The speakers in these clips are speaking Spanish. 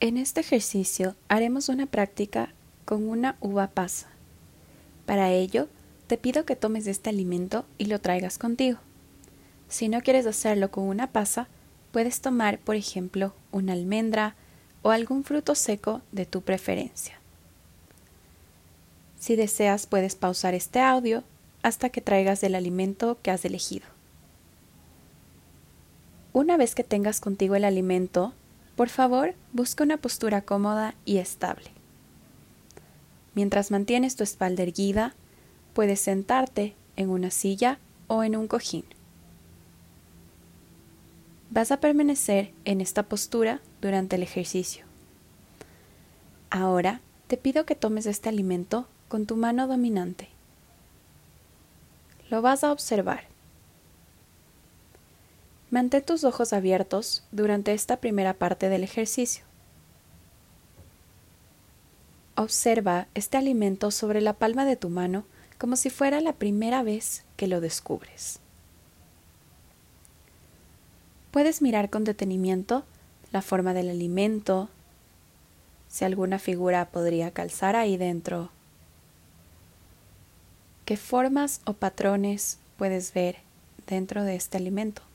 En este ejercicio haremos una práctica con una uva pasa. Para ello, te pido que tomes este alimento y lo traigas contigo. Si no quieres hacerlo con una pasa, puedes tomar, por ejemplo, una almendra o algún fruto seco de tu preferencia. Si deseas, puedes pausar este audio hasta que traigas el alimento que has elegido. Una vez que tengas contigo el alimento, por favor, busca una postura cómoda y estable. Mientras mantienes tu espalda erguida, puedes sentarte en una silla o en un cojín. Vas a permanecer en esta postura durante el ejercicio. Ahora te pido que tomes este alimento con tu mano dominante. Lo vas a observar. Mantén tus ojos abiertos durante esta primera parte del ejercicio. Observa este alimento sobre la palma de tu mano como si fuera la primera vez que lo descubres. Puedes mirar con detenimiento la forma del alimento, si alguna figura podría calzar ahí dentro. ¿Qué formas o patrones puedes ver dentro de este alimento?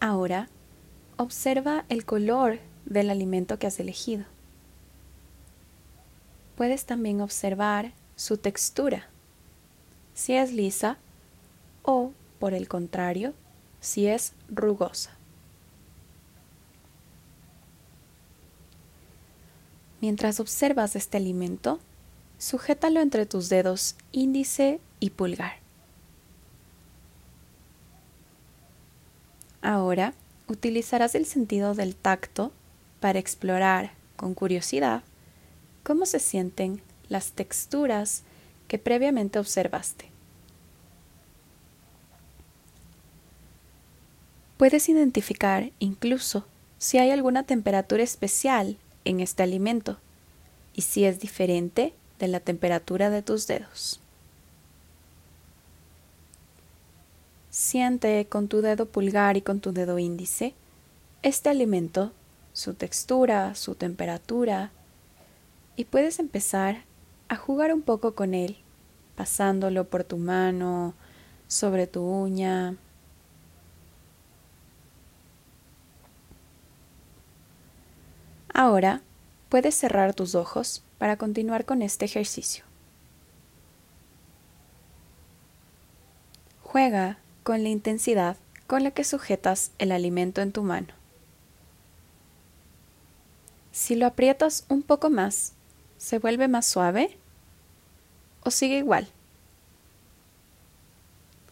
Ahora, observa el color del alimento que has elegido. Puedes también observar su textura, si es lisa o, por el contrario, si es rugosa. Mientras observas este alimento, sujétalo entre tus dedos índice y pulgar. Ahora utilizarás el sentido del tacto para explorar con curiosidad cómo se sienten las texturas que previamente observaste. Puedes identificar incluso si hay alguna temperatura especial en este alimento y si es diferente de la temperatura de tus dedos. Siente con tu dedo pulgar y con tu dedo índice este alimento, su textura, su temperatura, y puedes empezar a jugar un poco con él, pasándolo por tu mano, sobre tu uña. Ahora puedes cerrar tus ojos para continuar con este ejercicio. Juega con la intensidad con la que sujetas el alimento en tu mano. Si lo aprietas un poco más, ¿se vuelve más suave o sigue igual?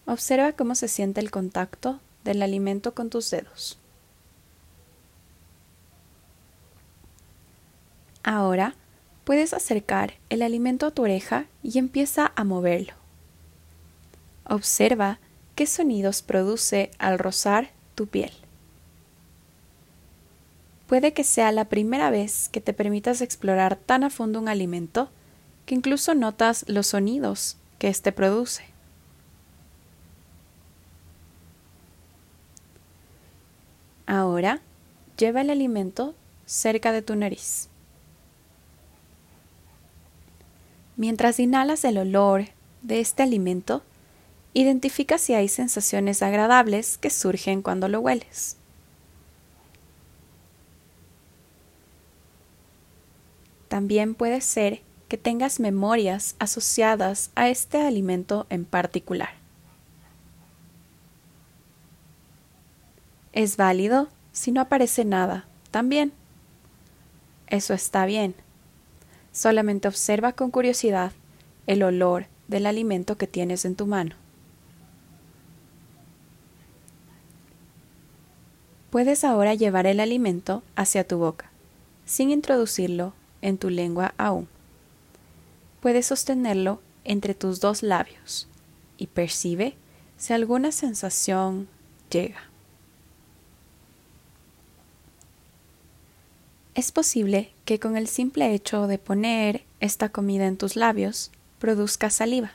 Observa cómo se siente el contacto del alimento con tus dedos. Ahora puedes acercar el alimento a tu oreja y empieza a moverlo. Observa qué sonidos produce al rozar tu piel. Puede que sea la primera vez que te permitas explorar tan a fondo un alimento que incluso notas los sonidos que éste produce. Ahora lleva el alimento cerca de tu nariz. Mientras inhalas el olor de este alimento, Identifica si hay sensaciones agradables que surgen cuando lo hueles. También puede ser que tengas memorias asociadas a este alimento en particular. Es válido si no aparece nada, también. Eso está bien. Solamente observa con curiosidad el olor del alimento que tienes en tu mano. Puedes ahora llevar el alimento hacia tu boca, sin introducirlo en tu lengua aún. Puedes sostenerlo entre tus dos labios y percibe si alguna sensación llega. Es posible que con el simple hecho de poner esta comida en tus labios produzca saliva.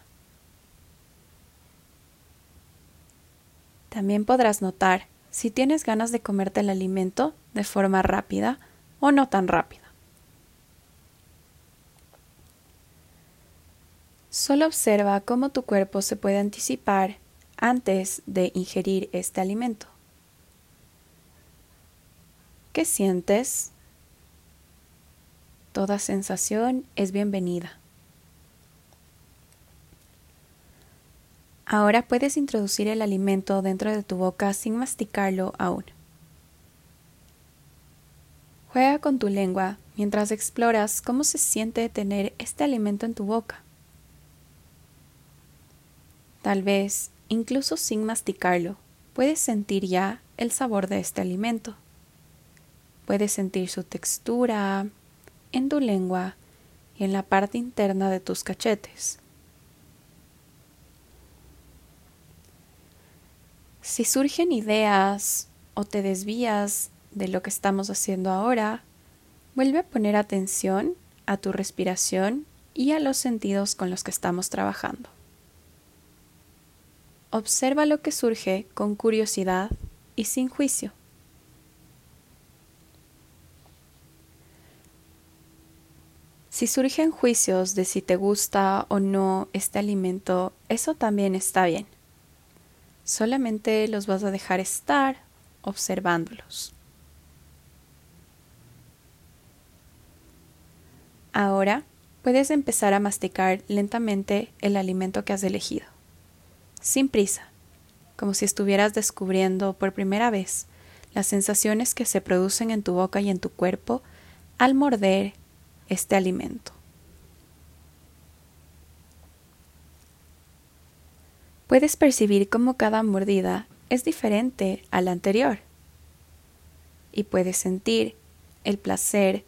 También podrás notar si tienes ganas de comerte el alimento de forma rápida o no tan rápida. Solo observa cómo tu cuerpo se puede anticipar antes de ingerir este alimento. ¿Qué sientes? Toda sensación es bienvenida. Ahora puedes introducir el alimento dentro de tu boca sin masticarlo aún. Juega con tu lengua mientras exploras cómo se siente tener este alimento en tu boca. Tal vez, incluso sin masticarlo, puedes sentir ya el sabor de este alimento. Puedes sentir su textura en tu lengua y en la parte interna de tus cachetes. Si surgen ideas o te desvías de lo que estamos haciendo ahora, vuelve a poner atención a tu respiración y a los sentidos con los que estamos trabajando. Observa lo que surge con curiosidad y sin juicio. Si surgen juicios de si te gusta o no este alimento, eso también está bien. Solamente los vas a dejar estar observándolos. Ahora puedes empezar a masticar lentamente el alimento que has elegido, sin prisa, como si estuvieras descubriendo por primera vez las sensaciones que se producen en tu boca y en tu cuerpo al morder este alimento. Puedes percibir cómo cada mordida es diferente a la anterior. Y puedes sentir el placer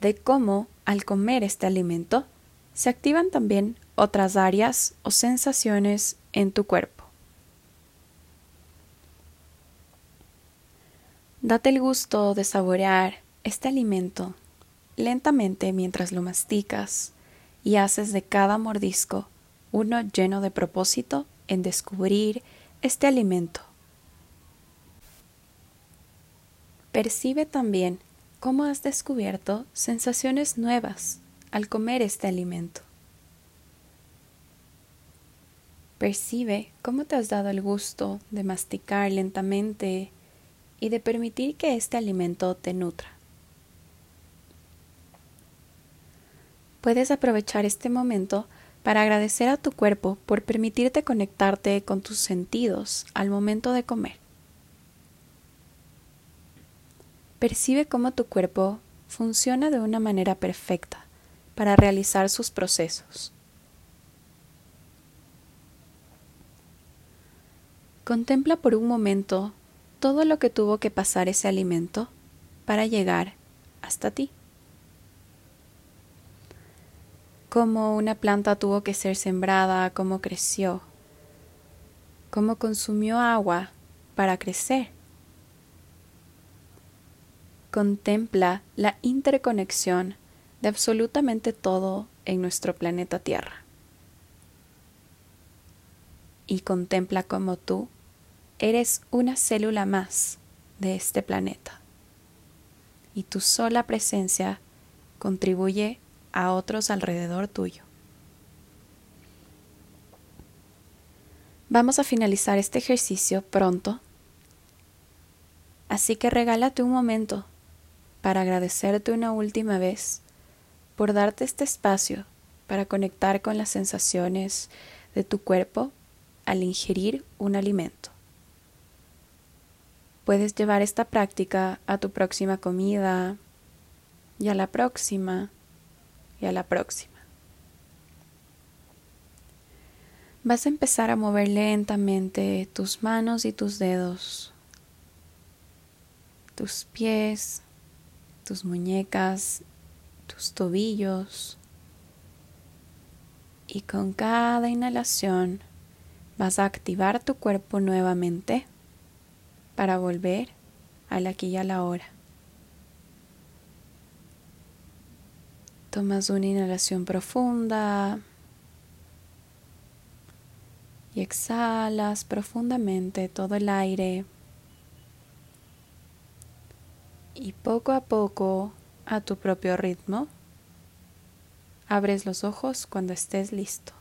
de cómo al comer este alimento se activan también otras áreas o sensaciones en tu cuerpo. Date el gusto de saborear este alimento lentamente mientras lo masticas y haces de cada mordisco uno lleno de propósito en descubrir este alimento. Percibe también cómo has descubierto sensaciones nuevas al comer este alimento. Percibe cómo te has dado el gusto de masticar lentamente y de permitir que este alimento te nutra. Puedes aprovechar este momento para agradecer a tu cuerpo por permitirte conectarte con tus sentidos al momento de comer. Percibe cómo tu cuerpo funciona de una manera perfecta para realizar sus procesos. Contempla por un momento todo lo que tuvo que pasar ese alimento para llegar hasta ti. Cómo una planta tuvo que ser sembrada, cómo creció, cómo consumió agua para crecer. Contempla la interconexión de absolutamente todo en nuestro planeta Tierra. Y contempla cómo tú eres una célula más de este planeta. Y tu sola presencia contribuye a otros alrededor tuyo. Vamos a finalizar este ejercicio pronto, así que regálate un momento para agradecerte una última vez por darte este espacio para conectar con las sensaciones de tu cuerpo al ingerir un alimento. Puedes llevar esta práctica a tu próxima comida y a la próxima y a la próxima. Vas a empezar a mover lentamente tus manos y tus dedos, tus pies, tus muñecas, tus tobillos. Y con cada inhalación vas a activar tu cuerpo nuevamente para volver al aquí y a la hora. Tomas una inhalación profunda y exhalas profundamente todo el aire. Y poco a poco, a tu propio ritmo, abres los ojos cuando estés listo.